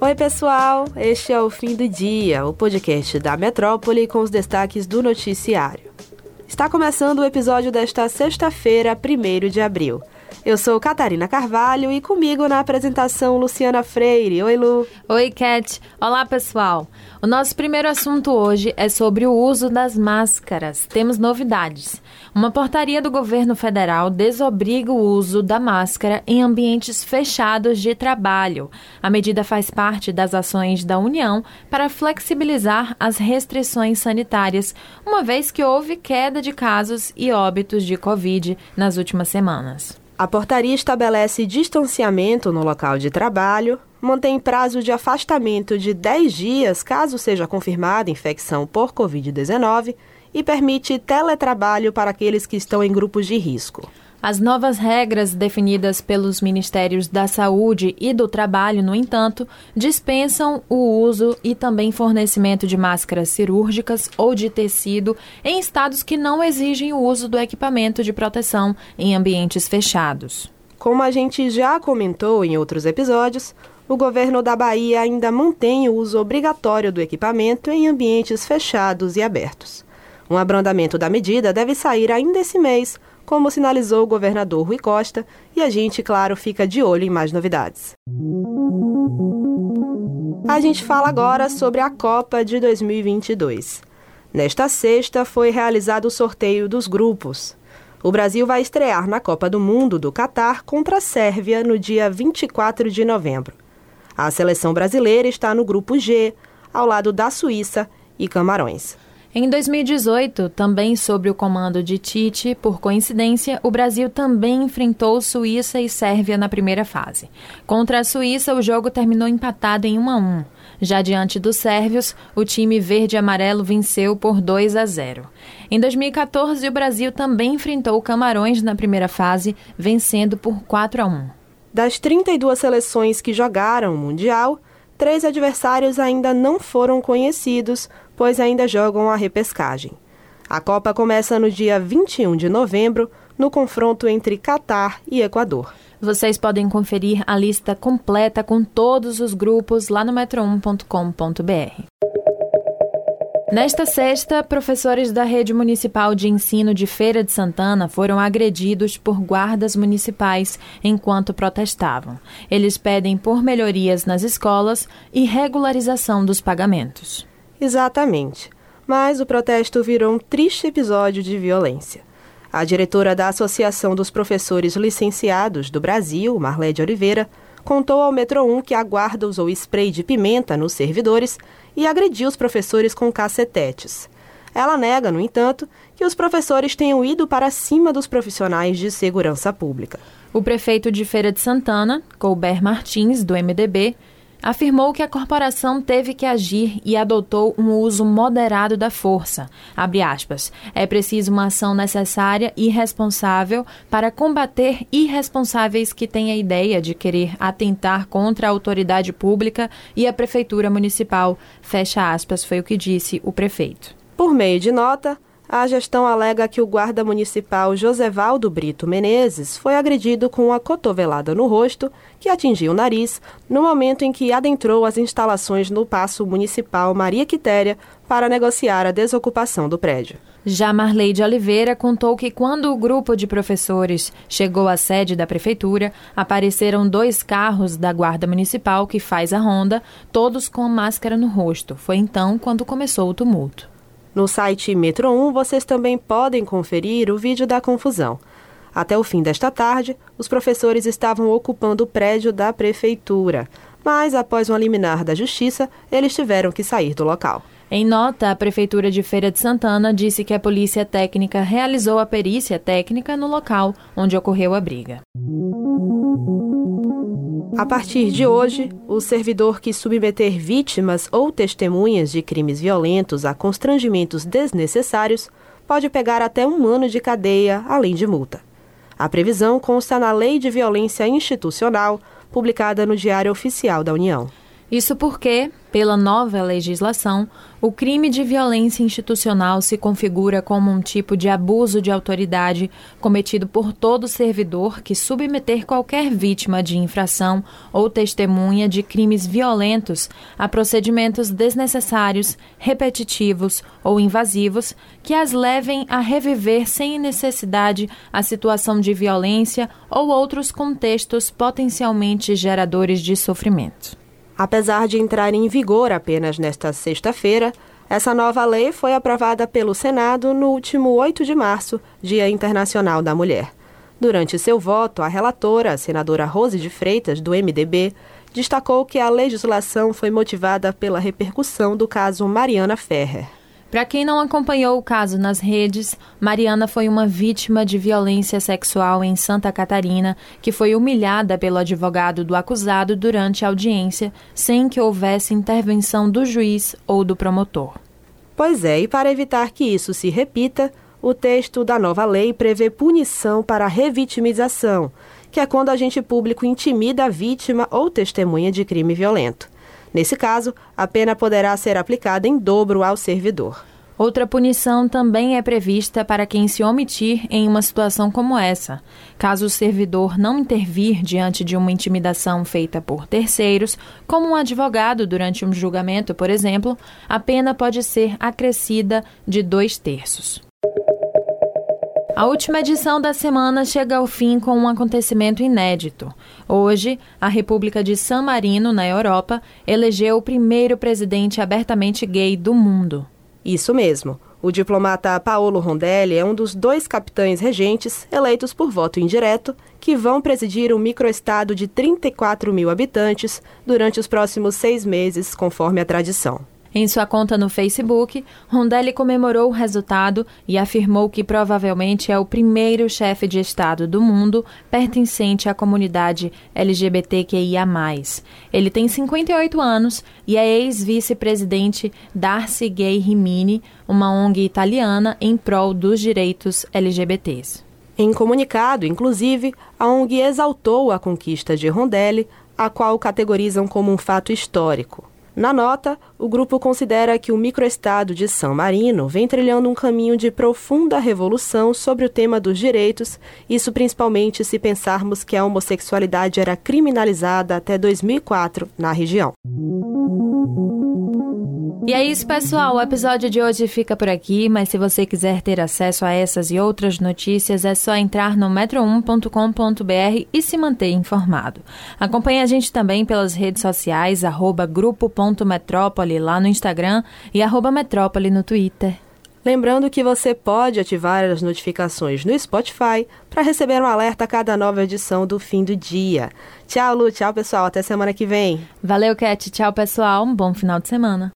Oi, pessoal! Este é o Fim do Dia, o podcast da Metrópole com os destaques do noticiário. Está começando o episódio desta sexta-feira, 1 de abril. Eu sou Catarina Carvalho e comigo na apresentação Luciana Freire. Oi, Lu. Oi, Cat. Olá, pessoal. O nosso primeiro assunto hoje é sobre o uso das máscaras. Temos novidades. Uma portaria do governo federal desobriga o uso da máscara em ambientes fechados de trabalho. A medida faz parte das ações da União para flexibilizar as restrições sanitárias, uma vez que houve queda de casos e óbitos de Covid nas últimas semanas. A portaria estabelece distanciamento no local de trabalho, mantém prazo de afastamento de 10 dias caso seja confirmada infecção por Covid-19 e permite teletrabalho para aqueles que estão em grupos de risco. As novas regras definidas pelos Ministérios da Saúde e do Trabalho, no entanto, dispensam o uso e também fornecimento de máscaras cirúrgicas ou de tecido em estados que não exigem o uso do equipamento de proteção em ambientes fechados. Como a gente já comentou em outros episódios, o governo da Bahia ainda mantém o uso obrigatório do equipamento em ambientes fechados e abertos. Um abrandamento da medida deve sair ainda esse mês como sinalizou o governador Rui Costa, e a gente, claro, fica de olho em mais novidades. A gente fala agora sobre a Copa de 2022. Nesta sexta foi realizado o sorteio dos grupos. O Brasil vai estrear na Copa do Mundo do Catar contra a Sérvia no dia 24 de novembro. A seleção brasileira está no grupo G, ao lado da Suíça e Camarões. Em 2018, também sob o comando de Tite, por coincidência, o Brasil também enfrentou Suíça e Sérvia na primeira fase. Contra a Suíça, o jogo terminou empatado em 1 a 1. Já diante dos sérvios, o time verde e amarelo venceu por 2 a 0. Em 2014, o Brasil também enfrentou Camarões na primeira fase, vencendo por 4 a 1. Das 32 seleções que jogaram o Mundial, três adversários ainda não foram conhecidos, pois ainda jogam a repescagem. A Copa começa no dia 21 de novembro, no confronto entre Catar e Equador. Vocês podem conferir a lista completa com todos os grupos lá no metro1.com.br. Nesta sexta, professores da Rede Municipal de Ensino de Feira de Santana foram agredidos por guardas municipais enquanto protestavam. Eles pedem por melhorias nas escolas e regularização dos pagamentos. Exatamente. Mas o protesto virou um triste episódio de violência. A diretora da Associação dos Professores Licenciados do Brasil, Marlede Oliveira, contou ao Metro 1 que a guarda usou spray de pimenta nos servidores e agrediu os professores com cacetetes. Ela nega, no entanto, que os professores tenham ido para cima dos profissionais de segurança pública. O prefeito de Feira de Santana, Colbert Martins, do MDB, afirmou que a corporação teve que agir e adotou um uso moderado da força. Aspas, é preciso uma ação necessária e responsável para combater irresponsáveis que têm a ideia de querer atentar contra a autoridade pública e a prefeitura municipal. Fecha aspas, foi o que disse o prefeito. Por meio de nota, a gestão alega que o guarda municipal Josevaldo Brito Menezes foi agredido com uma cotovelada no rosto que atingiu o nariz no momento em que adentrou as instalações no Paço Municipal Maria Quitéria para negociar a desocupação do prédio. Já Marley de Oliveira contou que quando o grupo de professores chegou à sede da prefeitura, apareceram dois carros da Guarda Municipal que faz a ronda, todos com máscara no rosto. Foi então quando começou o tumulto. No site Metro 1, vocês também podem conferir o vídeo da confusão. Até o fim desta tarde, os professores estavam ocupando o prédio da prefeitura, mas após um liminar da justiça, eles tiveram que sair do local. Em nota, a Prefeitura de Feira de Santana disse que a Polícia Técnica realizou a perícia técnica no local onde ocorreu a briga. A partir de hoje, o servidor que submeter vítimas ou testemunhas de crimes violentos a constrangimentos desnecessários pode pegar até um ano de cadeia, além de multa. A previsão consta na Lei de Violência Institucional, publicada no Diário Oficial da União. Isso porque, pela nova legislação, o crime de violência institucional se configura como um tipo de abuso de autoridade cometido por todo servidor que submeter qualquer vítima de infração ou testemunha de crimes violentos a procedimentos desnecessários, repetitivos ou invasivos que as levem a reviver sem necessidade a situação de violência ou outros contextos potencialmente geradores de sofrimento. Apesar de entrar em vigor apenas nesta sexta-feira, essa nova lei foi aprovada pelo Senado no último 8 de março, Dia Internacional da Mulher. Durante seu voto, a relatora, a senadora Rose de Freitas, do MDB, destacou que a legislação foi motivada pela repercussão do caso Mariana Ferrer. Para quem não acompanhou o caso nas redes, Mariana foi uma vítima de violência sexual em Santa Catarina, que foi humilhada pelo advogado do acusado durante a audiência, sem que houvesse intervenção do juiz ou do promotor. Pois é, e para evitar que isso se repita, o texto da nova lei prevê punição para revitimização, que é quando agente público intimida a vítima ou testemunha de crime violento. Nesse caso, a pena poderá ser aplicada em dobro ao servidor. Outra punição também é prevista para quem se omitir em uma situação como essa. Caso o servidor não intervir diante de uma intimidação feita por terceiros, como um advogado durante um julgamento, por exemplo, a pena pode ser acrescida de dois terços. A última edição da semana chega ao fim com um acontecimento inédito. Hoje, a República de San Marino, na Europa, elegeu o primeiro presidente abertamente gay do mundo. Isso mesmo. O diplomata Paolo Rondelli é um dos dois capitães regentes eleitos por voto indireto que vão presidir um microestado de 34 mil habitantes durante os próximos seis meses, conforme a tradição. Em sua conta no Facebook, Rondelli comemorou o resultado e afirmou que provavelmente é o primeiro chefe de Estado do mundo pertencente à comunidade LGBTQIA. Ele tem 58 anos e é ex-vice-presidente Darcy Gay Rimini, uma ONG italiana em prol dos direitos LGBTs. Em comunicado, inclusive, a ONG exaltou a conquista de Rondelli, a qual categorizam como um fato histórico. Na nota, o grupo considera que o microestado de San Marino vem trilhando um caminho de profunda revolução sobre o tema dos direitos, isso principalmente se pensarmos que a homossexualidade era criminalizada até 2004 na região. E é isso, pessoal. O episódio de hoje fica por aqui, mas se você quiser ter acesso a essas e outras notícias, é só entrar no metro1.com.br e se manter informado. Acompanhe a gente também pelas redes sociais, arroba grupo.metrópole lá no Instagram e arroba metrópole no Twitter. Lembrando que você pode ativar as notificações no Spotify para receber um alerta a cada nova edição do fim do dia. Tchau, Lu. Tchau, pessoal. Até semana que vem. Valeu, Cat. Tchau, pessoal. Um bom final de semana.